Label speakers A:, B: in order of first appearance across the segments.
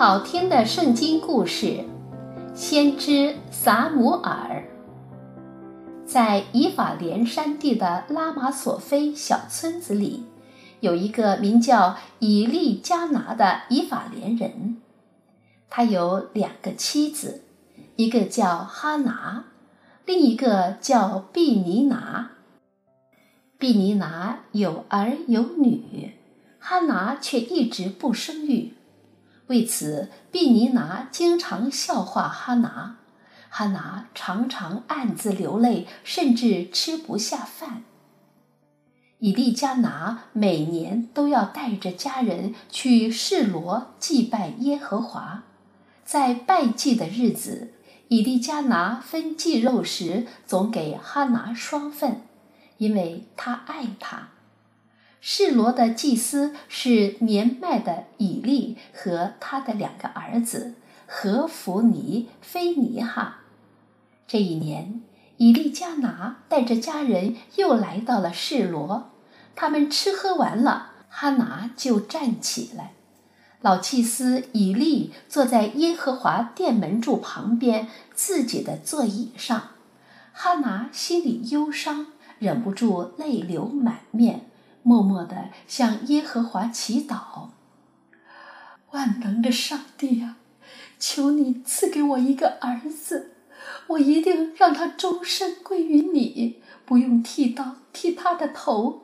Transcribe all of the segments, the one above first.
A: 好听的圣经故事，先知撒母耳。在以法莲山地的拉玛索菲小村子里，有一个名叫以利加拿的以法莲人，他有两个妻子，一个叫哈拿，另一个叫毕尼拿。毕尼拿有儿有女，哈拿却一直不生育。为此，毕尼拿经常笑话哈拿，哈拿常常暗自流泪，甚至吃不下饭。以利加拿每年都要带着家人去示罗祭拜耶和华，在拜祭的日子，以利加拿分祭肉时总给哈拿双份，因为他爱他。示罗的祭司是年迈的以利和他的两个儿子何弗尼、非尼哈。这一年，以利加拿带着家人又来到了示罗。他们吃喝完了，哈拿就站起来。老祭司以利坐在耶和华殿门柱旁边自己的座椅上，哈拿心里忧伤，忍不住泪流满面。默默地向耶和华祈祷：“万能的上帝呀，求你赐给我一个儿子，我一定让他终身归于你，不用剃刀剃他的头。”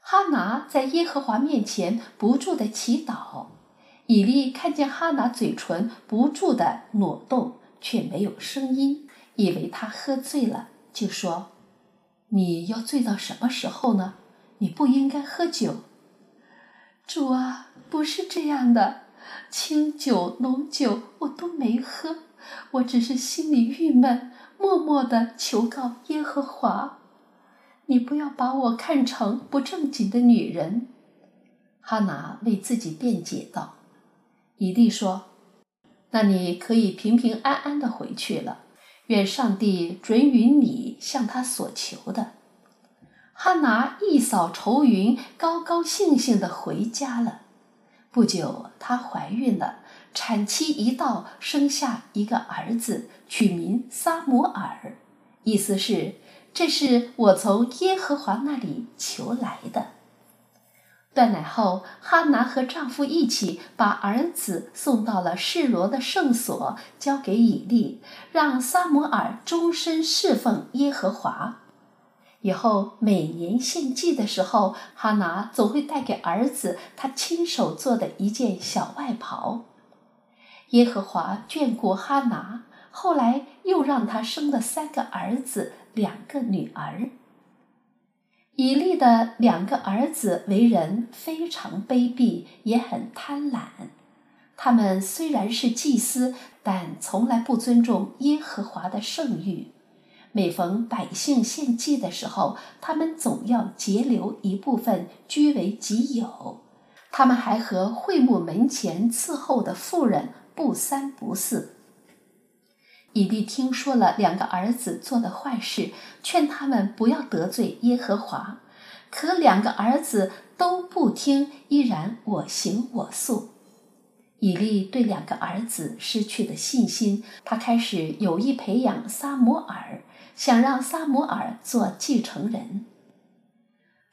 A: 哈拿在耶和华面前不住地祈祷。以利看见哈拿嘴唇不住地挪动，却没有声音，以为他喝醉了，就说：“你要醉到什么时候呢？”你不应该喝酒，主啊，不是这样的，清酒浓酒我都没喝，我只是心里郁闷，默默地求告耶和华，你不要把我看成不正经的女人。哈拿为自己辩解道。以利说：“那你可以平平安安的回去了，愿上帝准允你向他所求的。”哈拿一扫愁云，高高兴兴地回家了。不久，她怀孕了，产期一到，生下一个儿子，取名撒母耳，意思是：这是我从耶和华那里求来的。断奶后，哈拿和丈夫一起把儿子送到了示罗的圣所，交给以利，让撒母耳终身侍奉耶和华。以后每年献祭的时候，哈拿总会带给儿子他亲手做的一件小外袍。耶和华眷顾哈拿，后来又让他生了三个儿子，两个女儿。以利的两个儿子为人非常卑鄙，也很贪婪。他们虽然是祭司，但从来不尊重耶和华的圣誉。每逢百姓献祭的时候，他们总要截留一部分据为己有。他们还和会幕门前伺候的妇人不三不四。以利听说了两个儿子做的坏事，劝他们不要得罪耶和华。可两个儿子都不听，依然我行我素。以利对两个儿子失去了信心，他开始有意培养撒母耳。想让撒摩尔做继承人。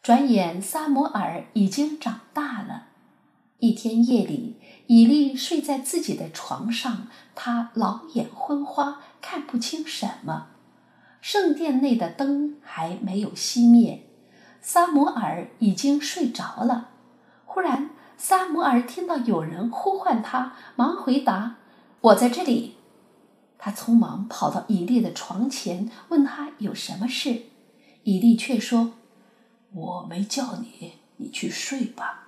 A: 转眼撒摩尔已经长大了。一天夜里，以利睡在自己的床上，他老眼昏花，看不清什么。圣殿内的灯还没有熄灭，撒摩尔已经睡着了。忽然，撒摩尔听到有人呼唤他，忙回答：“我在这里。”他匆忙跑到以利的床前，问他有什么事。以利却说：“我没叫你，你去睡吧。”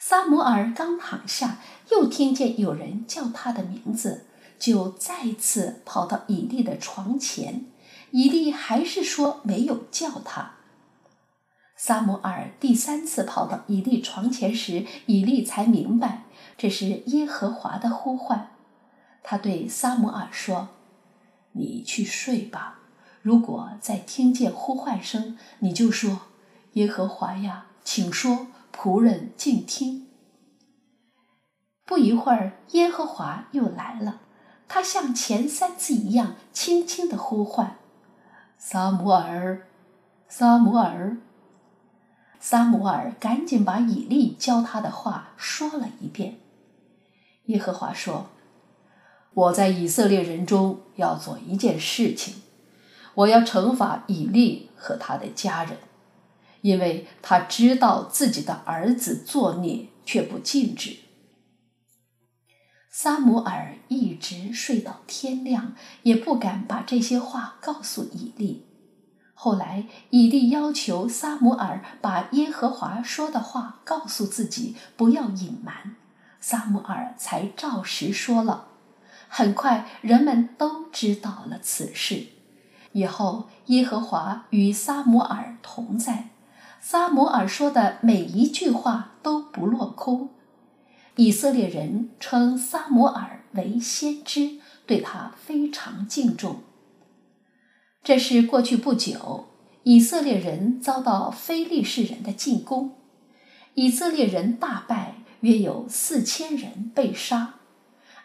A: 撒摩尔刚躺下，又听见有人叫他的名字，就再次跑到以利的床前。以利还是说没有叫他。撒摩尔第三次跑到以利床前时，以利才明白这是耶和华的呼唤。他对撒母耳说：“你去睡吧。如果再听见呼唤声，你就说：‘耶和华呀，请说，仆人静听。’”不一会儿，耶和华又来了，他像前三次一样，轻轻地呼唤：“撒母耳，撒母耳。”撒母耳赶紧把以利教他的话说了一遍。耶和华说：“我在以色列人中要做一件事情，我要惩罚以利和他的家人，因为他知道自己的儿子作孽，却不禁止。”撒母耳一直睡到天亮，也不敢把这些话告诉以利。后来，以利要求撒母耳把耶和华说的话告诉自己，不要隐瞒。撒母耳才照实说了。很快，人们都知道了此事。以后，耶和华与撒母耳同在，撒母耳说的每一句话都不落空。以色列人称撒母耳为先知，对他非常敬重。这是过去不久，以色列人遭到非利士人的进攻，以色列人大败，约有四千人被杀。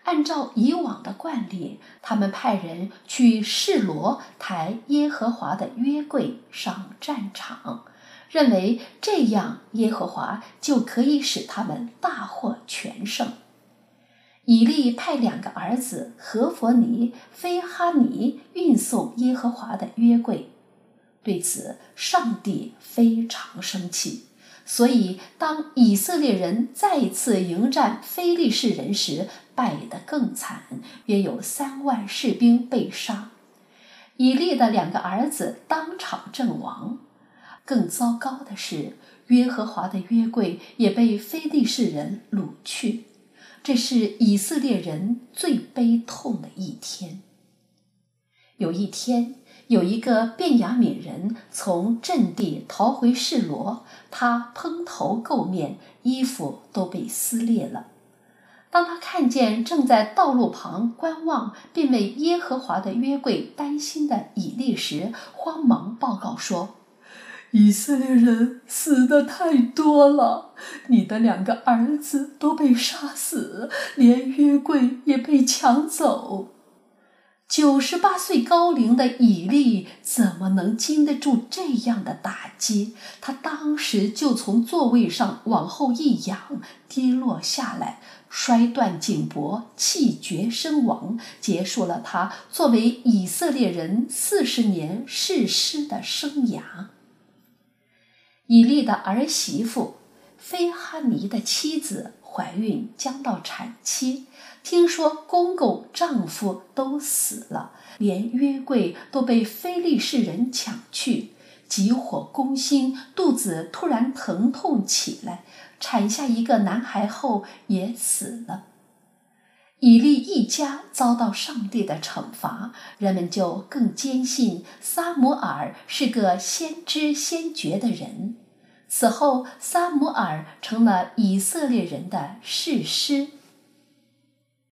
A: 按照以往的惯例，他们派人去示罗抬耶和华的约柜上战场，认为这样耶和华就可以使他们大获全胜。以利派两个儿子何弗尼、非哈尼运送耶和华的约柜，对此上帝非常生气。所以，当以色列人再次迎战非利士人时，败得更惨，约有三万士兵被杀。以利的两个儿子当场阵亡。更糟糕的是，约和华的约柜也被非利士人掳去。这是以色列人最悲痛的一天。有一天，有一个便雅悯人从阵地逃回示罗，他蓬头垢面，衣服都被撕裂了。当他看见正在道路旁观望并为耶和华的约柜担心的以利时，慌忙报告说。以色列人死的太多了，你的两个儿子都被杀死，连约柜也被抢走。九十八岁高龄的以利怎么能经得住这样的打击？他当时就从座位上往后一仰，跌落下来，摔断颈脖，气绝身亡，结束了他作为以色列人四十年誓师的生涯。以利的儿媳妇菲哈尼的妻子怀孕将到产期，听说公公丈夫都死了，连约柜都被非利士人抢去，急火攻心，肚子突然疼痛起来，产下一个男孩后也死了。以利一家遭到上帝的惩罚，人们就更坚信撒摩尔是个先知先觉的人。此后，撒母耳成了以色列人的士师。